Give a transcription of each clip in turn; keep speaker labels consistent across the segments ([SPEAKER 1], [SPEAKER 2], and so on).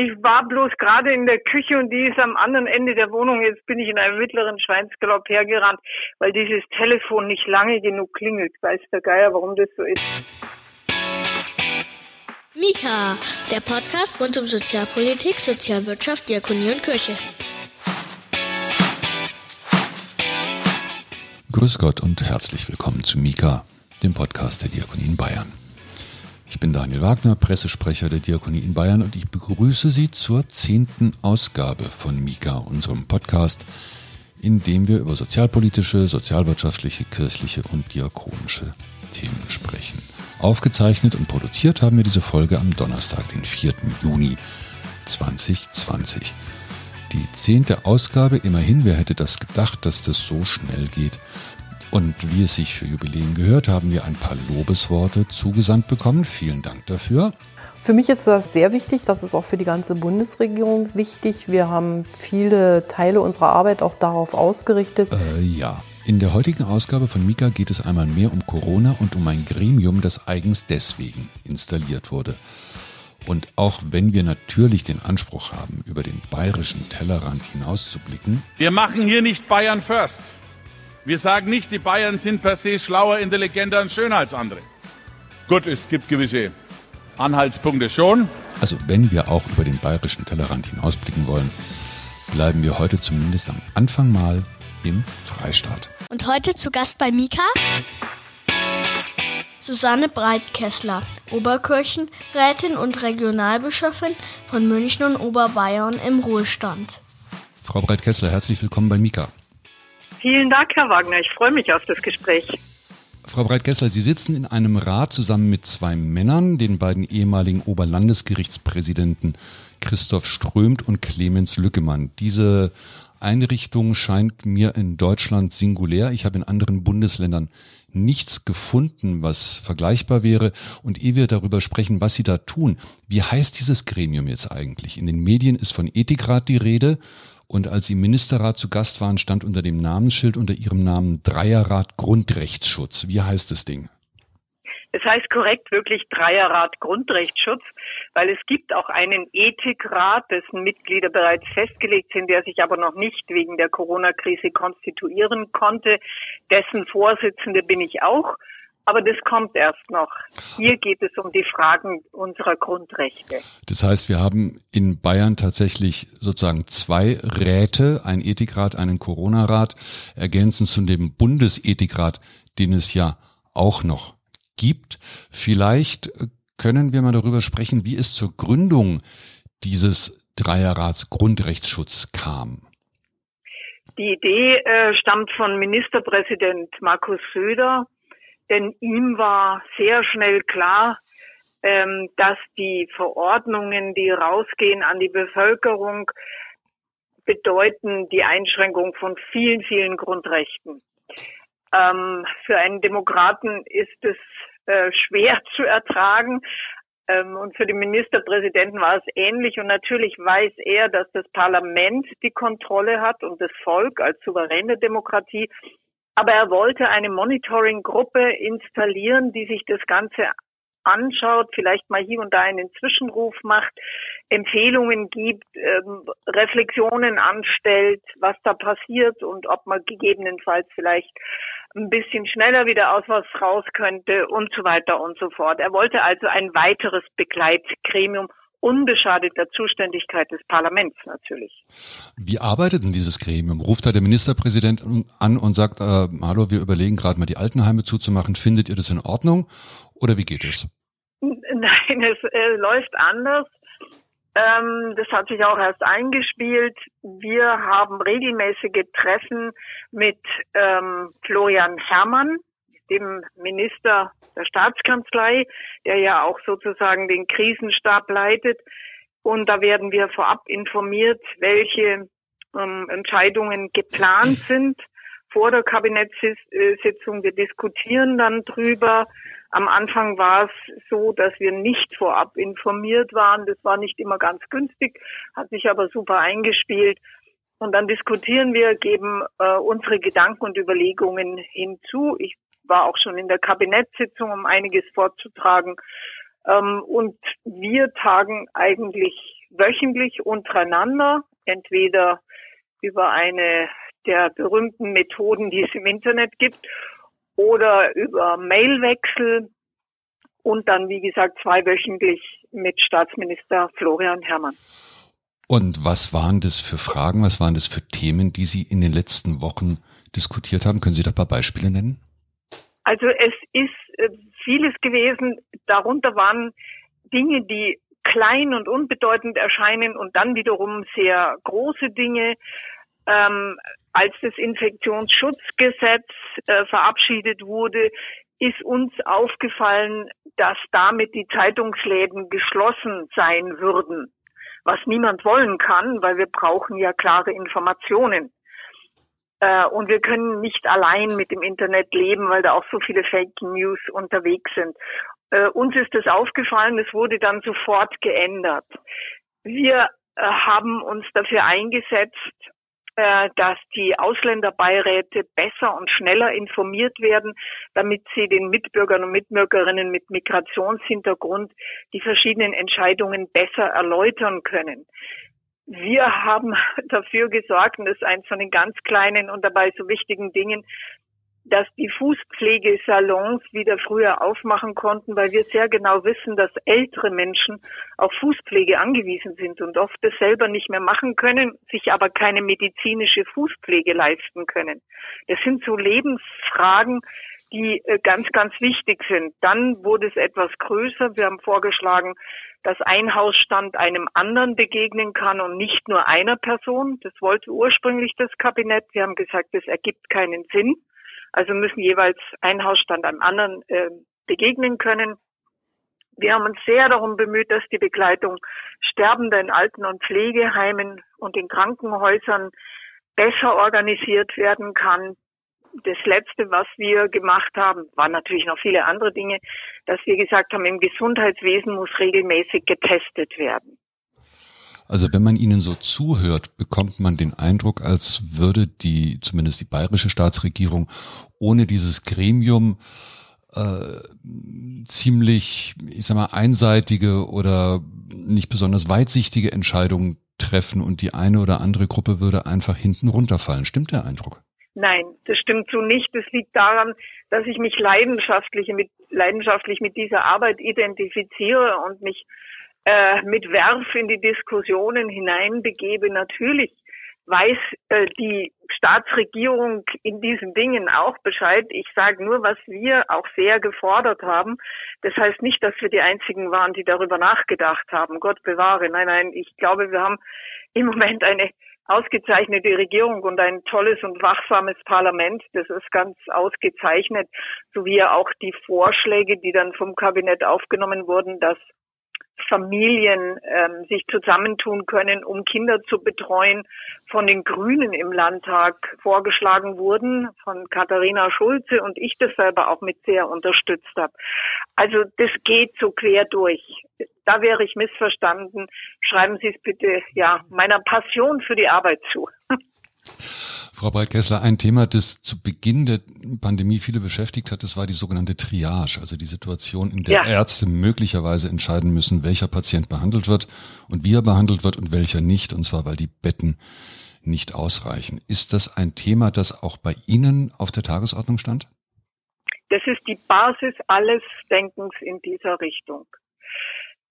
[SPEAKER 1] Ich war bloß gerade in der Küche und die ist am anderen Ende der Wohnung. Jetzt bin ich in einem mittleren Schweinsgalopp hergerannt, weil dieses Telefon nicht lange genug klingelt. Weiß der Geier, warum das so ist.
[SPEAKER 2] Mika, der Podcast rund um Sozialpolitik, Sozialwirtschaft, Diakonie und Kirche.
[SPEAKER 3] Grüß Gott und herzlich willkommen zu Mika, dem Podcast der Diakonie in Bayern. Ich bin Daniel Wagner, Pressesprecher der Diakonie in Bayern und ich begrüße Sie zur zehnten Ausgabe von Mika, unserem Podcast, in dem wir über sozialpolitische, sozialwirtschaftliche, kirchliche und diakonische Themen sprechen. Aufgezeichnet und produziert haben wir diese Folge am Donnerstag, den 4. Juni 2020. Die zehnte Ausgabe, immerhin, wer hätte das gedacht, dass das so schnell geht. Und wie es sich für Jubiläen gehört, haben wir ein paar Lobesworte zugesandt bekommen. Vielen Dank dafür.
[SPEAKER 4] Für mich ist das sehr wichtig, das ist auch für die ganze Bundesregierung wichtig. Wir haben viele Teile unserer Arbeit auch darauf ausgerichtet.
[SPEAKER 3] Äh, ja. In der heutigen Ausgabe von Mika geht es einmal mehr um Corona und um ein Gremium, das eigens deswegen installiert wurde. Und auch wenn wir natürlich den Anspruch haben, über den bayerischen Tellerrand hinauszublicken.
[SPEAKER 5] Wir machen hier nicht Bayern First. Wir sagen nicht, die Bayern sind per se schlauer, intelligenter und schöner als andere. Gut, es gibt gewisse Anhaltspunkte schon.
[SPEAKER 3] Also wenn wir auch über den bayerischen Tellerrand hinausblicken wollen, bleiben wir heute zumindest am Anfang mal im Freistaat.
[SPEAKER 2] Und heute zu Gast bei Mika Susanne Breitkessler, Oberkirchenrätin und Regionalbischöfin von München und Oberbayern im Ruhestand.
[SPEAKER 3] Frau Breitkessler, herzlich willkommen bei Mika.
[SPEAKER 1] Vielen Dank, Herr Wagner. Ich freue mich auf das Gespräch.
[SPEAKER 3] Frau Breitkessler, Sie sitzen in einem Rat zusammen mit zwei Männern, den beiden ehemaligen Oberlandesgerichtspräsidenten Christoph Strömt und Clemens Lückemann. Diese Einrichtung scheint mir in Deutschland singulär. Ich habe in anderen Bundesländern nichts gefunden, was vergleichbar wäre. Und ehe wir darüber sprechen, was Sie da tun, wie heißt dieses Gremium jetzt eigentlich? In den Medien ist von Ethikrat die Rede. Und als Sie im Ministerrat zu Gast waren, stand unter dem Namensschild unter Ihrem Namen Dreierrat Grundrechtsschutz. Wie heißt das Ding?
[SPEAKER 1] Es heißt korrekt wirklich Dreierrat Grundrechtsschutz, weil es gibt auch einen Ethikrat, dessen Mitglieder bereits festgelegt sind, der sich aber noch nicht wegen der Corona-Krise konstituieren konnte. Dessen Vorsitzende bin ich auch. Aber das kommt erst noch. Hier geht es um die Fragen unserer Grundrechte.
[SPEAKER 3] Das heißt, wir haben in Bayern tatsächlich sozusagen zwei Räte, ein Ethikrat, einen Corona-Rat, ergänzend zu dem Bundesethikrat, den es ja auch noch gibt. Vielleicht können wir mal darüber sprechen, wie es zur Gründung dieses Dreierrats Grundrechtsschutz kam.
[SPEAKER 1] Die Idee äh, stammt von Ministerpräsident Markus Söder denn ihm war sehr schnell klar, ähm, dass die Verordnungen, die rausgehen an die Bevölkerung, bedeuten die Einschränkung von vielen, vielen Grundrechten. Ähm, für einen Demokraten ist es äh, schwer zu ertragen. Ähm, und für den Ministerpräsidenten war es ähnlich. Und natürlich weiß er, dass das Parlament die Kontrolle hat und das Volk als souveräne Demokratie. Aber er wollte eine Monitoring-Gruppe installieren, die sich das Ganze anschaut, vielleicht mal hier und da einen Zwischenruf macht, Empfehlungen gibt, ähm, Reflexionen anstellt, was da passiert und ob man gegebenenfalls vielleicht ein bisschen schneller wieder aus was raus könnte und so weiter und so fort. Er wollte also ein weiteres Begleitgremium unbeschadet der Zuständigkeit des Parlaments natürlich.
[SPEAKER 3] Wie arbeitet denn dieses Gremium? Ruft da der Ministerpräsident an und sagt, äh, hallo, wir überlegen gerade mal die Altenheime zuzumachen. Findet ihr das in Ordnung? Oder wie geht es?
[SPEAKER 1] Nein, es äh, läuft anders. Ähm, das hat sich auch erst eingespielt. Wir haben regelmäßige Treffen mit ähm, Florian Herrmann, dem Minister der Staatskanzlei, der ja auch sozusagen den Krisenstab leitet. Und da werden wir vorab informiert, welche ähm, Entscheidungen geplant sind vor der Kabinettssitzung. Wir diskutieren dann drüber. Am Anfang war es so, dass wir nicht vorab informiert waren. Das war nicht immer ganz günstig, hat sich aber super eingespielt. Und dann diskutieren wir, geben äh, unsere Gedanken und Überlegungen hinzu. Ich war auch schon in der Kabinettssitzung, um einiges vorzutragen. Ähm, und wir tagen eigentlich wöchentlich untereinander, entweder über eine der berühmten Methoden, die es im Internet gibt, oder über Mailwechsel und dann, wie gesagt, zweiwöchentlich mit Staatsminister Florian Herrmann.
[SPEAKER 3] Und was waren das für Fragen, was waren das für Themen, die Sie in den letzten Wochen diskutiert haben? Können Sie da ein paar Beispiele nennen?
[SPEAKER 1] Also es ist äh, vieles gewesen. Darunter waren Dinge, die klein und unbedeutend erscheinen und dann wiederum sehr große Dinge. Ähm, als das Infektionsschutzgesetz äh, verabschiedet wurde, ist uns aufgefallen, dass damit die Zeitungsläden geschlossen sein würden, was niemand wollen kann, weil wir brauchen ja klare Informationen. Äh, und wir können nicht allein mit dem Internet leben, weil da auch so viele Fake News unterwegs sind. Äh, uns ist das aufgefallen, es wurde dann sofort geändert. Wir äh, haben uns dafür eingesetzt, dass die Ausländerbeiräte besser und schneller informiert werden, damit sie den Mitbürgern und Mitbürgerinnen mit Migrationshintergrund die verschiedenen Entscheidungen besser erläutern können. Wir haben dafür gesorgt, und das ist eins von den ganz kleinen und dabei so wichtigen Dingen, dass die Fußpflegesalons wieder früher aufmachen konnten, weil wir sehr genau wissen, dass ältere Menschen auf Fußpflege angewiesen sind und oft das selber nicht mehr machen können, sich aber keine medizinische Fußpflege leisten können. Das sind so Lebensfragen, die äh, ganz, ganz wichtig sind. Dann wurde es etwas größer. Wir haben vorgeschlagen, dass ein Hausstand einem anderen begegnen kann und nicht nur einer Person. Das wollte ursprünglich das Kabinett. Wir haben gesagt, das ergibt keinen Sinn. Also müssen jeweils ein Hausstand einem anderen äh, begegnen können. Wir haben uns sehr darum bemüht, dass die Begleitung Sterbender in Alten- und Pflegeheimen und in Krankenhäusern besser organisiert werden kann. Das Letzte, was wir gemacht haben, waren natürlich noch viele andere Dinge, dass wir gesagt haben, im Gesundheitswesen muss regelmäßig getestet werden.
[SPEAKER 3] Also wenn man Ihnen so zuhört, bekommt man den Eindruck, als würde die, zumindest die bayerische Staatsregierung, ohne dieses Gremium äh, ziemlich, ich sag mal, einseitige oder nicht besonders weitsichtige Entscheidungen treffen und die eine oder andere Gruppe würde einfach hinten runterfallen. Stimmt der Eindruck?
[SPEAKER 1] Nein, das stimmt so nicht. Das liegt daran, dass ich mich leidenschaftlich mit, leidenschaftlich mit dieser Arbeit identifiziere und mich äh, mit Werf in die Diskussionen hineinbegebe. Natürlich weiß äh, die Staatsregierung in diesen Dingen auch Bescheid. Ich sage nur, was wir auch sehr gefordert haben. Das heißt nicht, dass wir die Einzigen waren, die darüber nachgedacht haben. Gott bewahre. Nein, nein, ich glaube, wir haben im Moment eine ausgezeichnete Regierung und ein tolles und wachsames Parlament. Das ist ganz ausgezeichnet, sowie auch die Vorschläge, die dann vom Kabinett aufgenommen wurden, dass Familien ähm, sich zusammentun können, um Kinder zu betreuen, von den Grünen im Landtag vorgeschlagen wurden, von Katharina Schulze und ich das selber auch mit sehr unterstützt habe. Also das geht so quer durch. Da wäre ich missverstanden. Schreiben Sie es bitte ja meiner Passion für die Arbeit zu.
[SPEAKER 3] Frau Breitkessler, ein Thema, das zu Beginn der Pandemie viele beschäftigt hat, das war die sogenannte Triage, also die Situation, in der ja. Ärzte möglicherweise entscheiden müssen, welcher Patient behandelt wird und wie er behandelt wird und welcher nicht, und zwar weil die Betten nicht ausreichen. Ist das ein Thema, das auch bei Ihnen auf der Tagesordnung stand?
[SPEAKER 1] Das ist die Basis alles Denkens in dieser Richtung.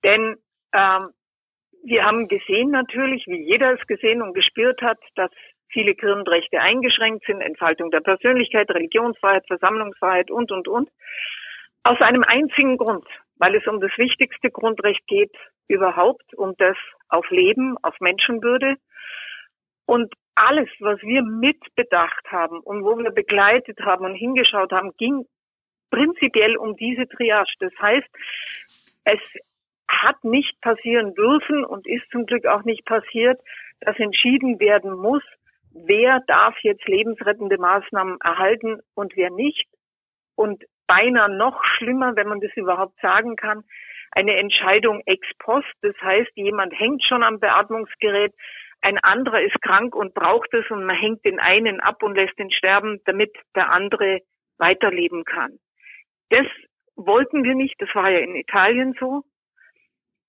[SPEAKER 1] Denn ähm, wir haben gesehen natürlich, wie jeder es gesehen und gespürt hat, dass viele Grundrechte eingeschränkt sind, Entfaltung der Persönlichkeit, Religionsfreiheit, Versammlungsfreiheit und, und, und. Aus einem einzigen Grund, weil es um das wichtigste Grundrecht geht überhaupt, um das auf Leben, auf Menschenwürde. Und alles, was wir mitbedacht haben und wo wir begleitet haben und hingeschaut haben, ging prinzipiell um diese Triage. Das heißt, es hat nicht passieren dürfen und ist zum Glück auch nicht passiert, dass entschieden werden muss, wer darf jetzt lebensrettende Maßnahmen erhalten und wer nicht. Und beinahe noch schlimmer, wenn man das überhaupt sagen kann, eine Entscheidung ex post. Das heißt, jemand hängt schon am Beatmungsgerät, ein anderer ist krank und braucht es und man hängt den einen ab und lässt ihn sterben, damit der andere weiterleben kann. Das wollten wir nicht, das war ja in Italien so.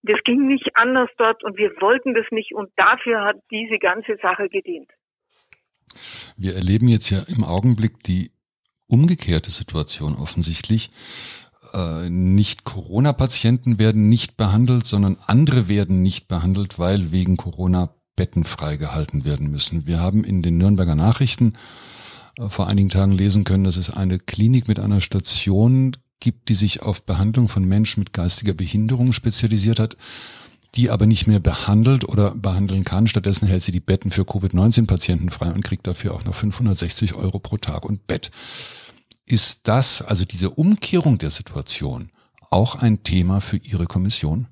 [SPEAKER 1] das ging nicht anders dort und wir wollten das nicht und dafür hat diese ganze Sache gedient.
[SPEAKER 3] Wir erleben jetzt ja im Augenblick die umgekehrte Situation offensichtlich. Äh, nicht Corona-Patienten werden nicht behandelt, sondern andere werden nicht behandelt, weil wegen Corona Betten freigehalten werden müssen. Wir haben in den Nürnberger Nachrichten äh, vor einigen Tagen lesen können, dass es eine Klinik mit einer Station gibt, die sich auf Behandlung von Menschen mit geistiger Behinderung spezialisiert hat, die aber nicht mehr behandelt oder behandeln kann. Stattdessen hält sie die Betten für Covid-19-Patienten frei und kriegt dafür auch noch 560 Euro pro Tag und Bett. Ist das, also diese Umkehrung der Situation, auch ein Thema für Ihre Kommission?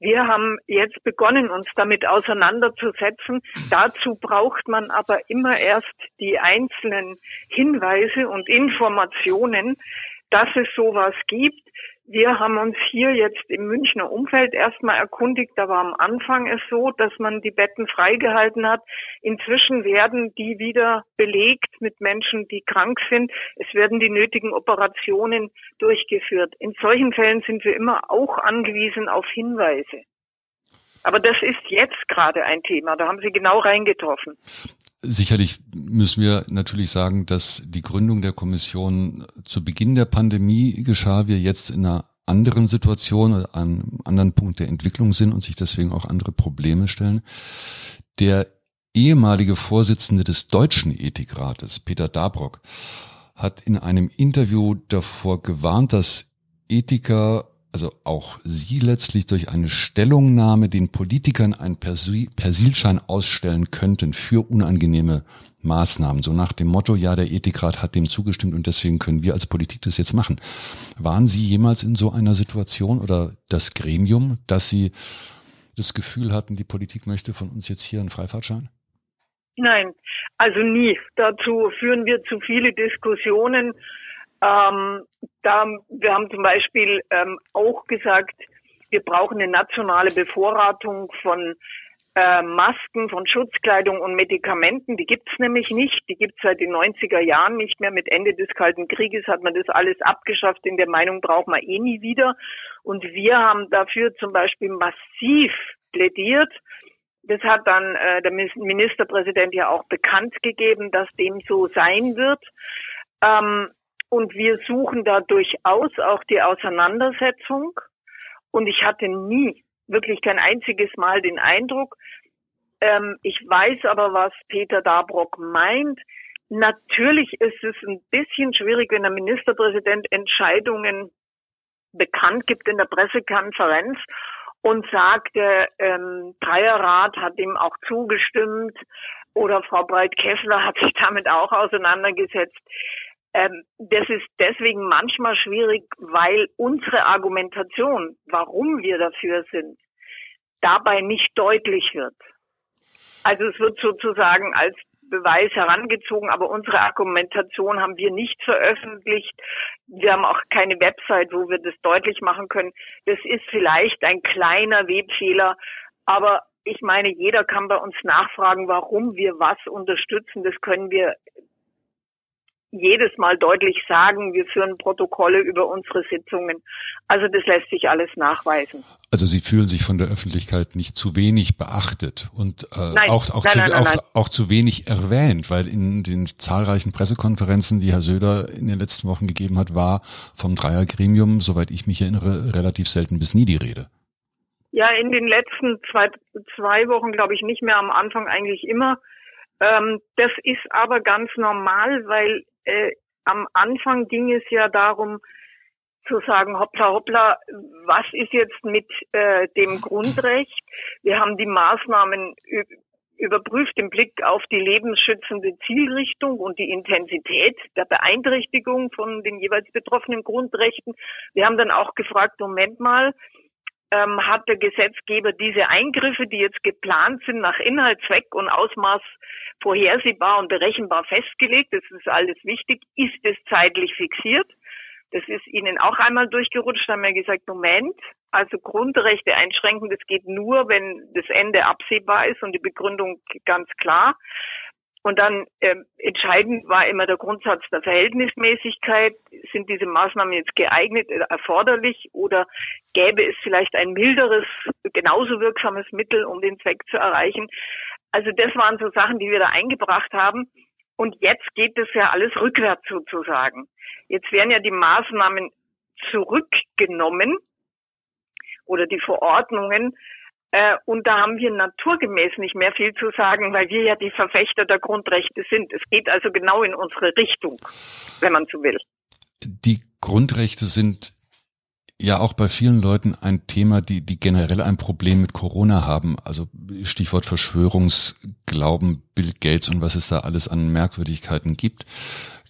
[SPEAKER 1] Wir haben jetzt begonnen, uns damit auseinanderzusetzen. Dazu braucht man aber immer erst die einzelnen Hinweise und Informationen, dass es sowas gibt. Wir haben uns hier jetzt im Münchner Umfeld erstmal erkundigt. Da war am Anfang es so, dass man die Betten freigehalten hat. Inzwischen werden die wieder belegt mit Menschen, die krank sind. Es werden die nötigen Operationen durchgeführt. In solchen Fällen sind wir immer auch angewiesen auf Hinweise. Aber das ist jetzt gerade ein Thema. Da haben Sie genau reingetroffen.
[SPEAKER 3] Sicherlich müssen wir natürlich sagen, dass die Gründung der Kommission zu Beginn der Pandemie geschah, wir jetzt in einer anderen Situation, an einem anderen Punkt der Entwicklung sind und sich deswegen auch andere Probleme stellen. Der ehemalige Vorsitzende des Deutschen Ethikrates, Peter Dabrock, hat in einem Interview davor gewarnt, dass Ethiker also auch Sie letztlich durch eine Stellungnahme den Politikern einen Persilschein ausstellen könnten für unangenehme Maßnahmen. So nach dem Motto, ja, der Ethikrat hat dem zugestimmt und deswegen können wir als Politik das jetzt machen. Waren Sie jemals in so einer Situation oder das Gremium, dass Sie das Gefühl hatten, die Politik möchte von uns jetzt hier einen Freifahrtschein?
[SPEAKER 1] Nein, also nie. Dazu führen wir zu viele Diskussionen ähm, da, wir haben zum Beispiel ähm, auch gesagt, wir brauchen eine nationale Bevorratung von äh, Masken, von Schutzkleidung und Medikamenten. Die gibt's nämlich nicht. Die gibt's seit den 90er Jahren nicht mehr. Mit Ende des Kalten Krieges hat man das alles abgeschafft. In der Meinung braucht man eh nie wieder. Und wir haben dafür zum Beispiel massiv plädiert. Das hat dann äh, der Ministerpräsident ja auch bekannt gegeben, dass dem so sein wird. Ähm, und wir suchen da durchaus auch die Auseinandersetzung. Und ich hatte nie, wirklich kein einziges Mal den Eindruck, ähm, ich weiß aber, was Peter Dabrock meint. Natürlich ist es ein bisschen schwierig, wenn der Ministerpräsident Entscheidungen bekannt gibt in der Pressekonferenz und sagt, der ähm, Dreierrat hat ihm auch zugestimmt oder Frau Breit-Kessler hat sich damit auch auseinandergesetzt. Ähm, das ist deswegen manchmal schwierig, weil unsere Argumentation, warum wir dafür sind, dabei nicht deutlich wird. Also es wird sozusagen als Beweis herangezogen, aber unsere Argumentation haben wir nicht veröffentlicht. Wir haben auch keine Website, wo wir das deutlich machen können. Das ist vielleicht ein kleiner Webfehler, aber ich meine, jeder kann bei uns nachfragen, warum wir was unterstützen. Das können wir jedes Mal deutlich sagen, wir führen Protokolle über unsere Sitzungen. Also das lässt sich alles nachweisen.
[SPEAKER 3] Also Sie fühlen sich von der Öffentlichkeit nicht zu wenig beachtet und äh, nein, auch, auch, nein, zu, nein, auch, auch, zu wenig erwähnt, weil in den zahlreichen Pressekonferenzen, die Herr Söder in den letzten Wochen gegeben hat, war vom Dreiergremium, soweit ich mich erinnere, relativ selten bis nie die Rede.
[SPEAKER 1] Ja, in den letzten zwei, zwei Wochen glaube ich nicht mehr, am Anfang eigentlich immer. Ähm, das ist aber ganz normal, weil äh, am Anfang ging es ja darum zu sagen, hoppla, hoppla, was ist jetzt mit äh, dem Grundrecht? Wir haben die Maßnahmen überprüft im Blick auf die lebensschützende Zielrichtung und die Intensität der Beeinträchtigung von den jeweils betroffenen Grundrechten. Wir haben dann auch gefragt, Moment mal, ähm, hat der Gesetzgeber diese Eingriffe, die jetzt geplant sind, nach Inhalt, Zweck und Ausmaß vorhersehbar und berechenbar festgelegt. Das ist alles wichtig. Ist es zeitlich fixiert? Das ist Ihnen auch einmal durchgerutscht, haben wir gesagt, Moment, also Grundrechte einschränken, das geht nur, wenn das Ende absehbar ist und die Begründung ganz klar. Und dann äh, entscheidend war immer der Grundsatz der Verhältnismäßigkeit. Sind diese Maßnahmen jetzt geeignet, äh, erforderlich oder gäbe es vielleicht ein milderes, genauso wirksames Mittel, um den Zweck zu erreichen? Also das waren so Sachen, die wir da eingebracht haben. Und jetzt geht es ja alles rückwärts sozusagen. Jetzt werden ja die Maßnahmen zurückgenommen oder die Verordnungen. Äh, und da haben wir naturgemäß nicht mehr viel zu sagen, weil wir ja die Verfechter der Grundrechte sind. Es geht also genau in unsere Richtung, wenn man so will.
[SPEAKER 3] Die Grundrechte sind ja auch bei vielen Leuten ein Thema, die, die generell ein Problem mit Corona haben. Also Stichwort Verschwörungsglauben, Bill Gates und was es da alles an Merkwürdigkeiten gibt.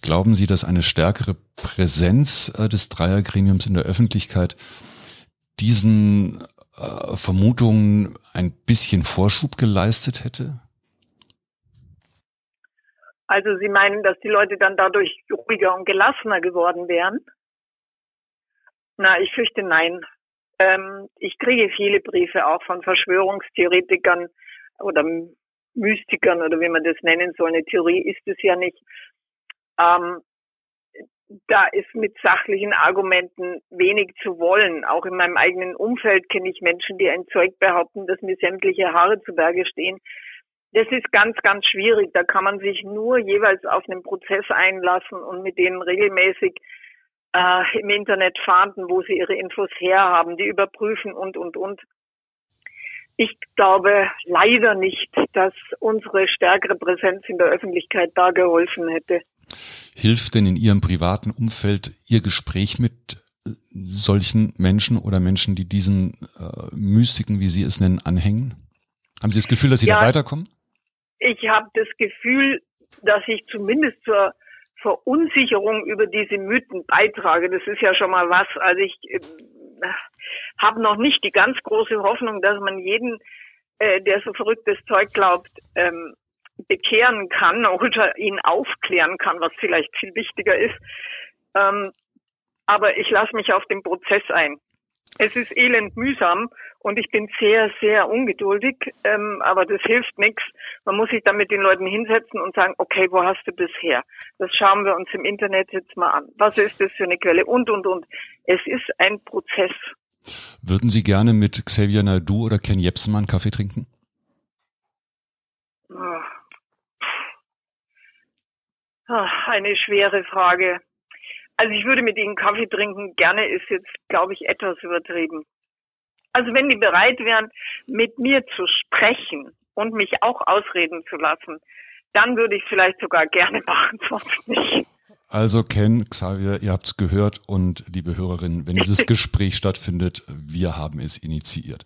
[SPEAKER 3] Glauben Sie, dass eine stärkere Präsenz äh, des Dreiergremiums in der Öffentlichkeit diesen äh, Vermutungen ein bisschen Vorschub geleistet hätte?
[SPEAKER 1] Also Sie meinen, dass die Leute dann dadurch ruhiger und gelassener geworden wären? Na, ich fürchte nein. Ähm, ich kriege viele Briefe auch von Verschwörungstheoretikern oder Mystikern oder wie man das nennen soll. Eine Theorie ist es ja nicht. Ähm, da ist mit sachlichen Argumenten wenig zu wollen. Auch in meinem eigenen Umfeld kenne ich Menschen, die ein Zeug behaupten, dass mir sämtliche Haare zu Berge stehen. Das ist ganz, ganz schwierig. Da kann man sich nur jeweils auf einen Prozess einlassen und mit denen regelmäßig äh, im Internet fahnden, wo sie ihre Infos herhaben, die überprüfen und, und, und. Ich glaube leider nicht, dass unsere stärkere Präsenz in der Öffentlichkeit da geholfen hätte.
[SPEAKER 3] Hilft denn in Ihrem privaten Umfeld Ihr Gespräch mit äh, solchen Menschen oder Menschen, die diesen äh, Mystiken, wie Sie es nennen, anhängen? Haben Sie das Gefühl, dass Sie ja, da weiterkommen?
[SPEAKER 1] Ich habe das Gefühl, dass ich zumindest zur Verunsicherung über diese Mythen beitrage. Das ist ja schon mal was. Also ich äh, habe noch nicht die ganz große Hoffnung, dass man jeden, äh, der so verrücktes Zeug glaubt, ähm, bekehren kann oder ihn aufklären kann, was vielleicht viel wichtiger ist. Ähm, aber ich lasse mich auf den Prozess ein. Es ist elend mühsam und ich bin sehr, sehr ungeduldig, ähm, aber das hilft nichts. Man muss sich dann mit den Leuten hinsetzen und sagen, okay, wo hast du das her? Das schauen wir uns im Internet jetzt mal an. Was ist das für eine Quelle? Und, und, und. Es ist ein Prozess.
[SPEAKER 3] Würden Sie gerne mit Xavier Naidu oder Ken einen Kaffee trinken?
[SPEAKER 1] Ach, eine schwere Frage. Also ich würde mit ihnen Kaffee trinken, gerne ist jetzt, glaube ich, etwas übertrieben. Also wenn die bereit wären, mit mir zu sprechen und mich auch ausreden zu lassen, dann würde ich vielleicht sogar gerne machen, sonst nicht.
[SPEAKER 3] Also Ken, Xavier, ihr habt es gehört und liebe Hörerinnen, wenn dieses Gespräch stattfindet, wir haben es initiiert.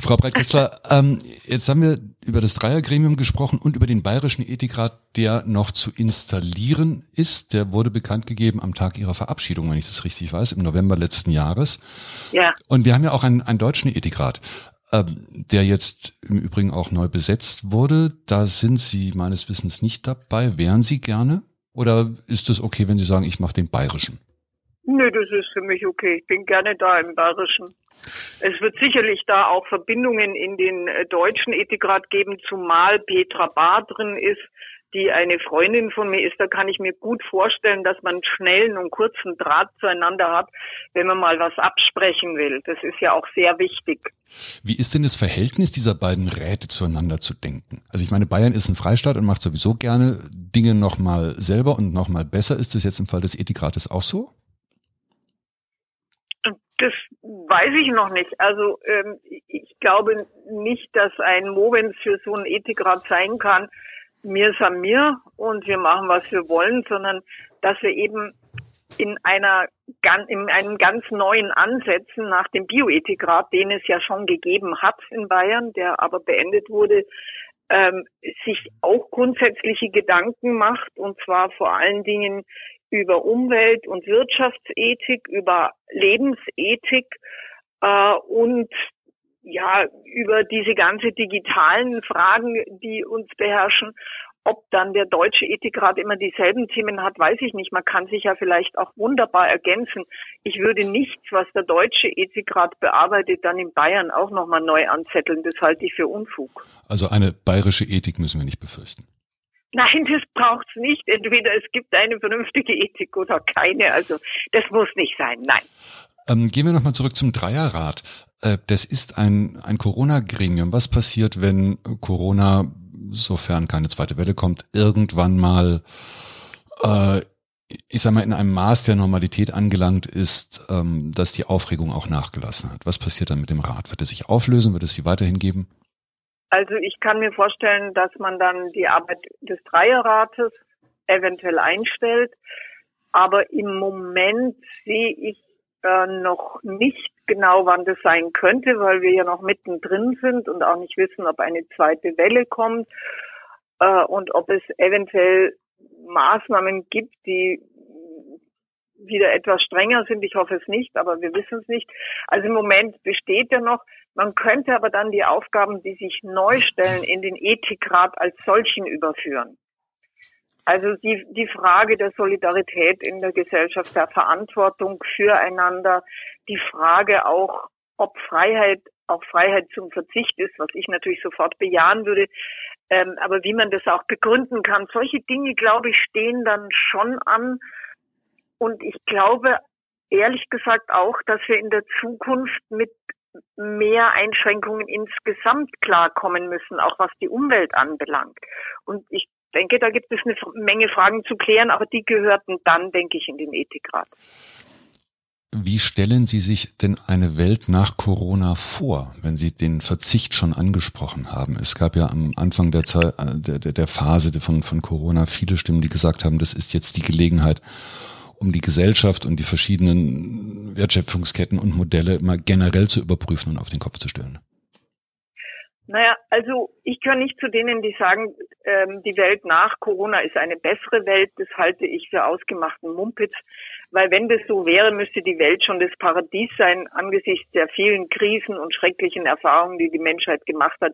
[SPEAKER 3] Frau Breitkessler, ähm, jetzt haben wir über das Dreiergremium gesprochen und über den Bayerischen Ethikrat, der noch zu installieren ist. Der wurde bekannt gegeben am Tag Ihrer Verabschiedung, wenn ich das richtig weiß, im November letzten Jahres. Ja. Und wir haben ja auch einen, einen deutschen Ethikrat, ähm, der jetzt im Übrigen auch neu besetzt wurde. Da sind Sie meines Wissens nicht dabei. Wären Sie gerne? Oder ist es okay, wenn Sie sagen, ich mache den bayerischen?
[SPEAKER 1] Nö, das ist für mich okay. Ich bin gerne da im Bayerischen. Es wird sicherlich da auch Verbindungen in den äh, deutschen Ethikrat geben, zumal Petra Bar drin ist, die eine Freundin von mir ist. Da kann ich mir gut vorstellen, dass man schnellen und kurzen Draht zueinander hat, wenn man mal was absprechen will. Das ist ja auch sehr wichtig.
[SPEAKER 3] Wie ist denn das Verhältnis dieser beiden Räte zueinander zu denken? Also ich meine, Bayern ist ein Freistaat und macht sowieso gerne Dinge nochmal selber und nochmal besser. Ist das jetzt im Fall des Ethikrates auch so?
[SPEAKER 1] Das weiß ich noch nicht. Also ähm, ich glaube nicht, dass ein Movens für so einen Ethikrat sein kann, mir ist an mir und wir machen, was wir wollen, sondern dass wir eben in einer in einem ganz neuen Ansätzen nach dem Bioethikrat, den es ja schon gegeben hat in Bayern, der aber beendet wurde, ähm, sich auch grundsätzliche Gedanken macht und zwar vor allen Dingen über Umwelt- und Wirtschaftsethik, über Lebensethik äh, und ja über diese ganze digitalen Fragen, die uns beherrschen. Ob dann der deutsche Ethikrat immer dieselben Themen hat, weiß ich nicht. Man kann sich ja vielleicht auch wunderbar ergänzen. Ich würde nichts, was der deutsche Ethikrat bearbeitet, dann in Bayern auch nochmal neu anzetteln. Das halte ich für Unfug.
[SPEAKER 3] Also eine bayerische Ethik müssen wir nicht befürchten.
[SPEAKER 1] Nein, das braucht's nicht. Entweder es gibt eine vernünftige Ethik oder keine. Also das muss nicht sein. Nein.
[SPEAKER 3] Ähm, gehen wir nochmal zurück zum Dreierrat. Äh, das ist ein, ein Corona-Gremium. Was passiert, wenn Corona, sofern keine zweite Welle kommt, irgendwann mal, äh, ich sag mal, in einem Maß der Normalität angelangt ist, ähm, dass die Aufregung auch nachgelassen hat? Was passiert dann mit dem Rat? Wird es sich auflösen? Wird es sie weiterhin geben?
[SPEAKER 1] Also ich kann mir vorstellen, dass man dann die Arbeit des Dreierrates eventuell einstellt. Aber im Moment sehe ich äh, noch nicht genau, wann das sein könnte, weil wir ja noch mittendrin sind und auch nicht wissen, ob eine zweite Welle kommt äh, und ob es eventuell Maßnahmen gibt, die wieder etwas strenger sind. Ich hoffe es nicht, aber wir wissen es nicht. Also im Moment besteht ja noch. Man könnte aber dann die Aufgaben, die sich neu stellen, in den Ethikrat als solchen überführen. Also die, die Frage der Solidarität in der Gesellschaft, der Verantwortung füreinander, die Frage auch, ob Freiheit auch Freiheit zum Verzicht ist, was ich natürlich sofort bejahen würde, ähm, aber wie man das auch begründen kann. Solche Dinge, glaube ich, stehen dann schon an. Und ich glaube, ehrlich gesagt auch, dass wir in der Zukunft mit mehr Einschränkungen insgesamt klarkommen müssen, auch was die Umwelt anbelangt. Und ich denke, da gibt es eine Menge Fragen zu klären, aber die gehörten dann, denke ich, in den Ethikrat.
[SPEAKER 3] Wie stellen Sie sich denn eine Welt nach Corona vor, wenn Sie den Verzicht schon angesprochen haben? Es gab ja am Anfang der, Zeit, äh, der, der, Phase von, von Corona viele Stimmen, die gesagt haben, das ist jetzt die Gelegenheit, um die Gesellschaft und die verschiedenen Wertschöpfungsketten und Modelle mal generell zu überprüfen und auf den Kopf zu stellen.
[SPEAKER 1] Naja, also ich gehöre nicht zu denen, die sagen, ähm, die Welt nach Corona ist eine bessere Welt. Das halte ich für ausgemachten Mumpitz, weil wenn das so wäre, müsste die Welt schon das Paradies sein angesichts der vielen Krisen und schrecklichen Erfahrungen, die die Menschheit gemacht hat.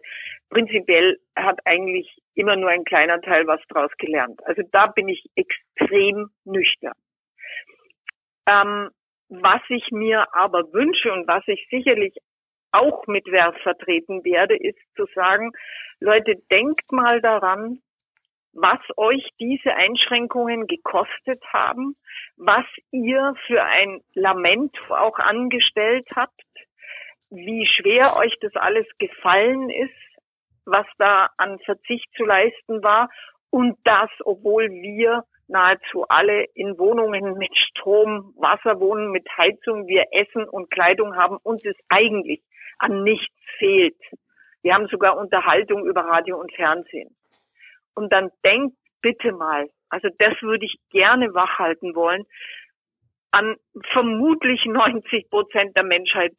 [SPEAKER 1] Prinzipiell hat eigentlich immer nur ein kleiner Teil was draus gelernt. Also da bin ich extrem nüchtern. Ähm, was ich mir aber wünsche und was ich sicherlich auch mit Wert vertreten werde, ist zu sagen, Leute, denkt mal daran, was euch diese Einschränkungen gekostet haben, was ihr für ein Lament auch angestellt habt, wie schwer euch das alles gefallen ist, was da an Verzicht zu leisten war und das, obwohl wir nahezu alle in Wohnungen mit Strom, Wasser wohnen, mit Heizung, wir Essen und Kleidung haben, uns es eigentlich an nichts fehlt. Wir haben sogar Unterhaltung über Radio und Fernsehen. Und dann denkt bitte mal, also das würde ich gerne wachhalten wollen, an vermutlich 90 Prozent der Menschheit,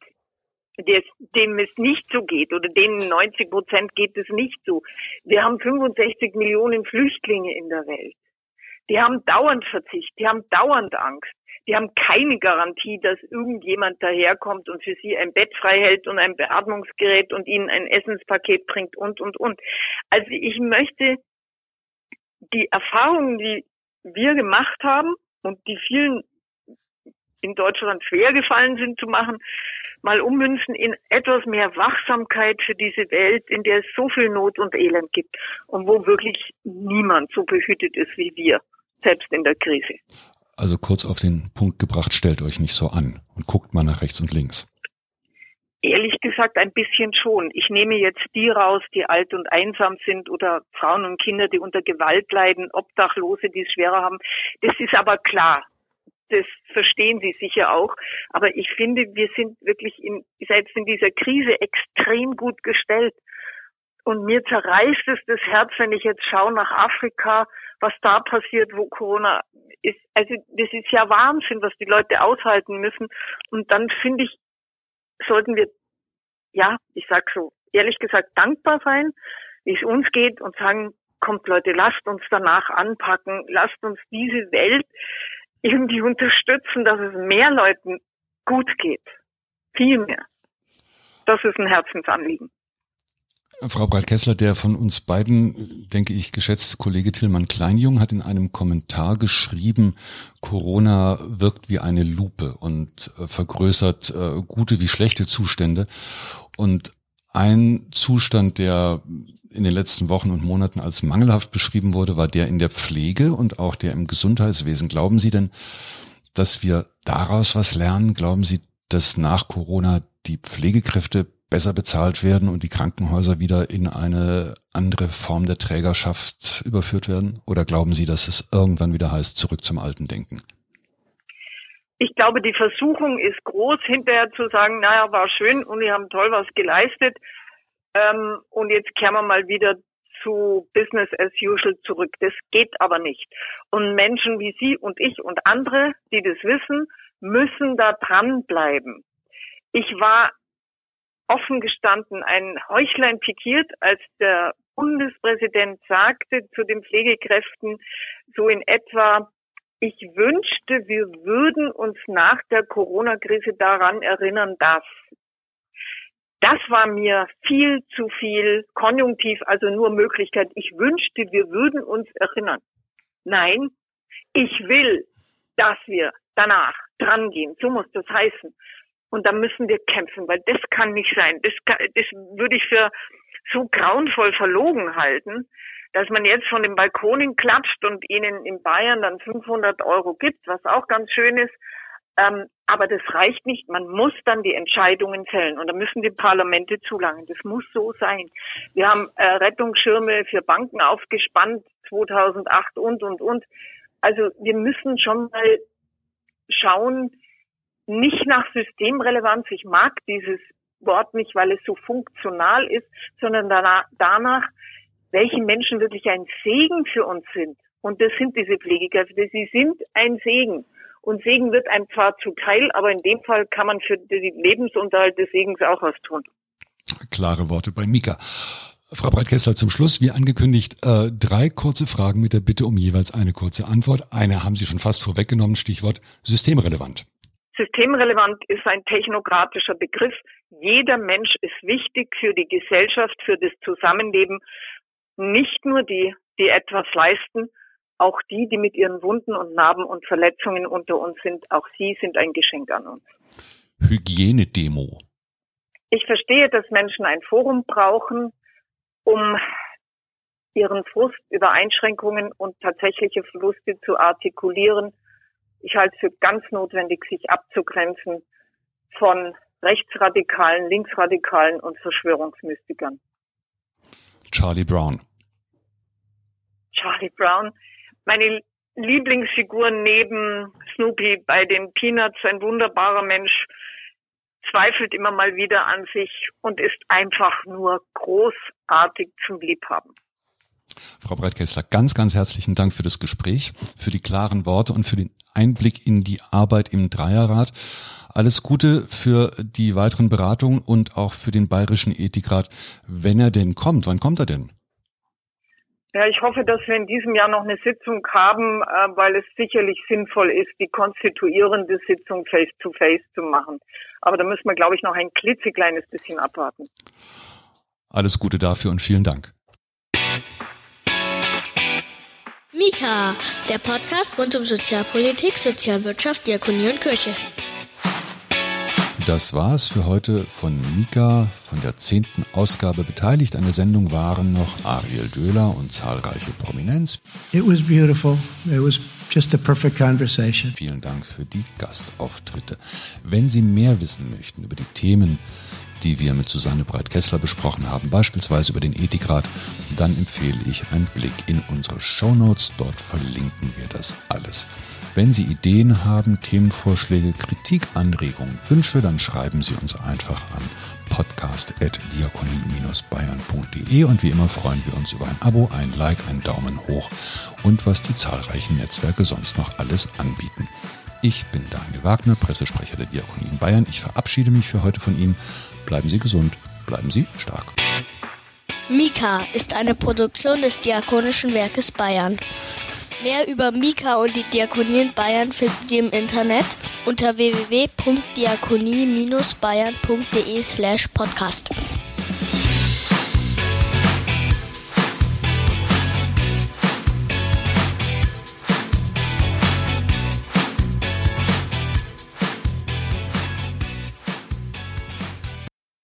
[SPEAKER 1] dem es nicht so geht oder denen 90 Prozent geht es nicht so. Wir haben 65 Millionen Flüchtlinge in der Welt. Die haben dauernd Verzicht, die haben dauernd Angst. Die haben keine Garantie, dass irgendjemand daherkommt und für sie ein Bett frei hält und ein Beatmungsgerät und ihnen ein Essenspaket bringt und, und, und. Also ich möchte die Erfahrungen, die wir gemacht haben und die vielen in Deutschland schwer gefallen sind zu machen, mal ummünzen in etwas mehr Wachsamkeit für diese Welt, in der es so viel Not und Elend gibt und wo wirklich niemand so behütet ist wie wir, selbst in der Krise.
[SPEAKER 3] Also kurz auf den Punkt gebracht, stellt euch nicht so an und guckt mal nach rechts und links.
[SPEAKER 1] Ehrlich gesagt ein bisschen schon. Ich nehme jetzt die raus, die alt und einsam sind oder Frauen und Kinder, die unter Gewalt leiden, Obdachlose, die es schwerer haben. Das ist aber klar. Das verstehen Sie sicher auch. Aber ich finde, wir sind wirklich in, selbst in dieser Krise extrem gut gestellt. Und mir zerreißt es das Herz, wenn ich jetzt schaue nach Afrika, was da passiert, wo Corona ist. Also das ist ja Wahnsinn, was die Leute aushalten müssen. Und dann finde ich, sollten wir, ja, ich sag so, ehrlich gesagt dankbar sein, wie es uns geht und sagen, kommt Leute, lasst uns danach anpacken, lasst uns diese Welt irgendwie unterstützen, dass es mehr Leuten gut geht. Viel mehr. Das ist ein Herzensanliegen.
[SPEAKER 3] Frau Breit-Kessler, der von uns beiden, denke ich, geschätzte Kollege Tillmann Kleinjung hat in einem Kommentar geschrieben, Corona wirkt wie eine Lupe und äh, vergrößert äh, gute wie schlechte Zustände. Und ein Zustand, der in den letzten Wochen und Monaten als mangelhaft beschrieben wurde, war der in der Pflege und auch der im Gesundheitswesen. Glauben Sie denn, dass wir daraus was lernen? Glauben Sie, dass nach Corona die Pflegekräfte besser bezahlt werden und die Krankenhäuser wieder in eine andere Form der Trägerschaft überführt werden? Oder glauben Sie, dass es irgendwann wieder heißt, zurück zum alten Denken?
[SPEAKER 1] Ich glaube, die Versuchung ist groß, hinterher zu sagen, naja, war schön und wir haben toll was geleistet. Ähm, und jetzt kehren wir mal wieder zu Business as usual zurück. Das geht aber nicht. Und Menschen wie Sie und ich und andere, die das wissen, müssen da dranbleiben. Ich war offen gestanden ein Heuchlein pikiert, als der Bundespräsident sagte zu den Pflegekräften so in etwa, ich wünschte, wir würden uns nach der Corona-Krise daran erinnern, dass. Das war mir viel zu viel Konjunktiv, also nur Möglichkeit. Ich wünschte, wir würden uns erinnern. Nein, ich will, dass wir danach drangehen. So muss das heißen. Und da müssen wir kämpfen, weil das kann nicht sein. Das, kann, das würde ich für so grauenvoll verlogen halten, dass man jetzt von den Balkonen klatscht und ihnen in Bayern dann 500 Euro gibt, was auch ganz schön ist. Ähm, aber das reicht nicht. Man muss dann die Entscheidungen fällen und da müssen die Parlamente zulangen. Das muss so sein. Wir haben äh, Rettungsschirme für Banken aufgespannt 2008 und und und. Also wir müssen schon mal schauen, nicht nach Systemrelevanz. Ich mag dieses Wort nicht, weil es so funktional ist, sondern danach, danach welche Menschen wirklich ein Segen für uns sind. Und das sind diese Pflegekräfte. Sie sind ein Segen. Und Segen wird einem zwar zuteil, aber in dem Fall kann man für den Lebensunterhalt des Segens auch was tun.
[SPEAKER 3] Klare Worte bei Mika. Frau Breitkessler, zum Schluss, wie angekündigt, äh, drei kurze Fragen mit der Bitte um jeweils eine kurze Antwort. Eine haben Sie schon fast vorweggenommen, Stichwort systemrelevant.
[SPEAKER 1] Systemrelevant ist ein technokratischer Begriff. Jeder Mensch ist wichtig für die Gesellschaft, für das Zusammenleben. Nicht nur die, die etwas leisten, auch die, die mit ihren Wunden und Narben und Verletzungen unter uns sind. Auch sie sind ein Geschenk an uns.
[SPEAKER 3] Hygienedemo.
[SPEAKER 1] Ich verstehe, dass Menschen ein Forum brauchen, um ihren Frust über Einschränkungen und tatsächliche Verluste zu artikulieren ich halte es für ganz notwendig, sich abzugrenzen von Rechtsradikalen, Linksradikalen und Verschwörungsmystikern.
[SPEAKER 3] Charlie Brown.
[SPEAKER 1] Charlie Brown. Meine Lieblingsfigur neben Snoopy bei den Peanuts, ein wunderbarer Mensch, zweifelt immer mal wieder an sich und ist einfach nur großartig zum Liebhaben.
[SPEAKER 3] Frau Breitkessler, ganz, ganz herzlichen Dank für das Gespräch, für die klaren Worte und für den Einblick in die Arbeit im Dreierrat. Alles Gute für die weiteren Beratungen und auch für den Bayerischen Ethikrat, wenn er denn kommt. Wann kommt er denn?
[SPEAKER 1] Ja, ich hoffe, dass wir in diesem Jahr noch eine Sitzung haben, äh, weil es sicherlich sinnvoll ist, die konstituierende Sitzung face-to-face -face zu machen. Aber da müssen wir, glaube ich, noch ein klitzekleines bisschen abwarten.
[SPEAKER 3] Alles Gute dafür und vielen Dank.
[SPEAKER 2] Mika, der Podcast rund um Sozialpolitik, Sozialwirtschaft, Diakonie und Kirche.
[SPEAKER 3] Das war's für heute von Mika, von der zehnten Ausgabe beteiligt. An der Sendung waren noch Ariel Döhler und zahlreiche Prominenz.
[SPEAKER 6] It was beautiful. It was just a perfect conversation.
[SPEAKER 3] Vielen Dank für die Gastauftritte. Wenn Sie mehr wissen möchten über die Themen, die wir mit Susanne Breit-Kessler besprochen haben, beispielsweise über den Ethikrat, dann empfehle ich einen Blick in unsere Shownotes. Dort verlinken wir das alles. Wenn Sie Ideen haben, Themenvorschläge, Kritik, Anregungen, Wünsche, dann schreiben Sie uns einfach an podcast.diakonie-bayern.de und wie immer freuen wir uns über ein Abo, ein Like, einen Daumen hoch und was die zahlreichen Netzwerke sonst noch alles anbieten. Ich bin Daniel Wagner, Pressesprecher der Diakonie in Bayern. Ich verabschiede mich für heute von Ihnen. Bleiben Sie gesund, bleiben Sie stark.
[SPEAKER 2] Mika ist eine Produktion des Diakonischen Werkes Bayern. Mehr über Mika und die Diakonie in Bayern finden Sie im Internet unter www.diakonie-bayern.de slash podcast.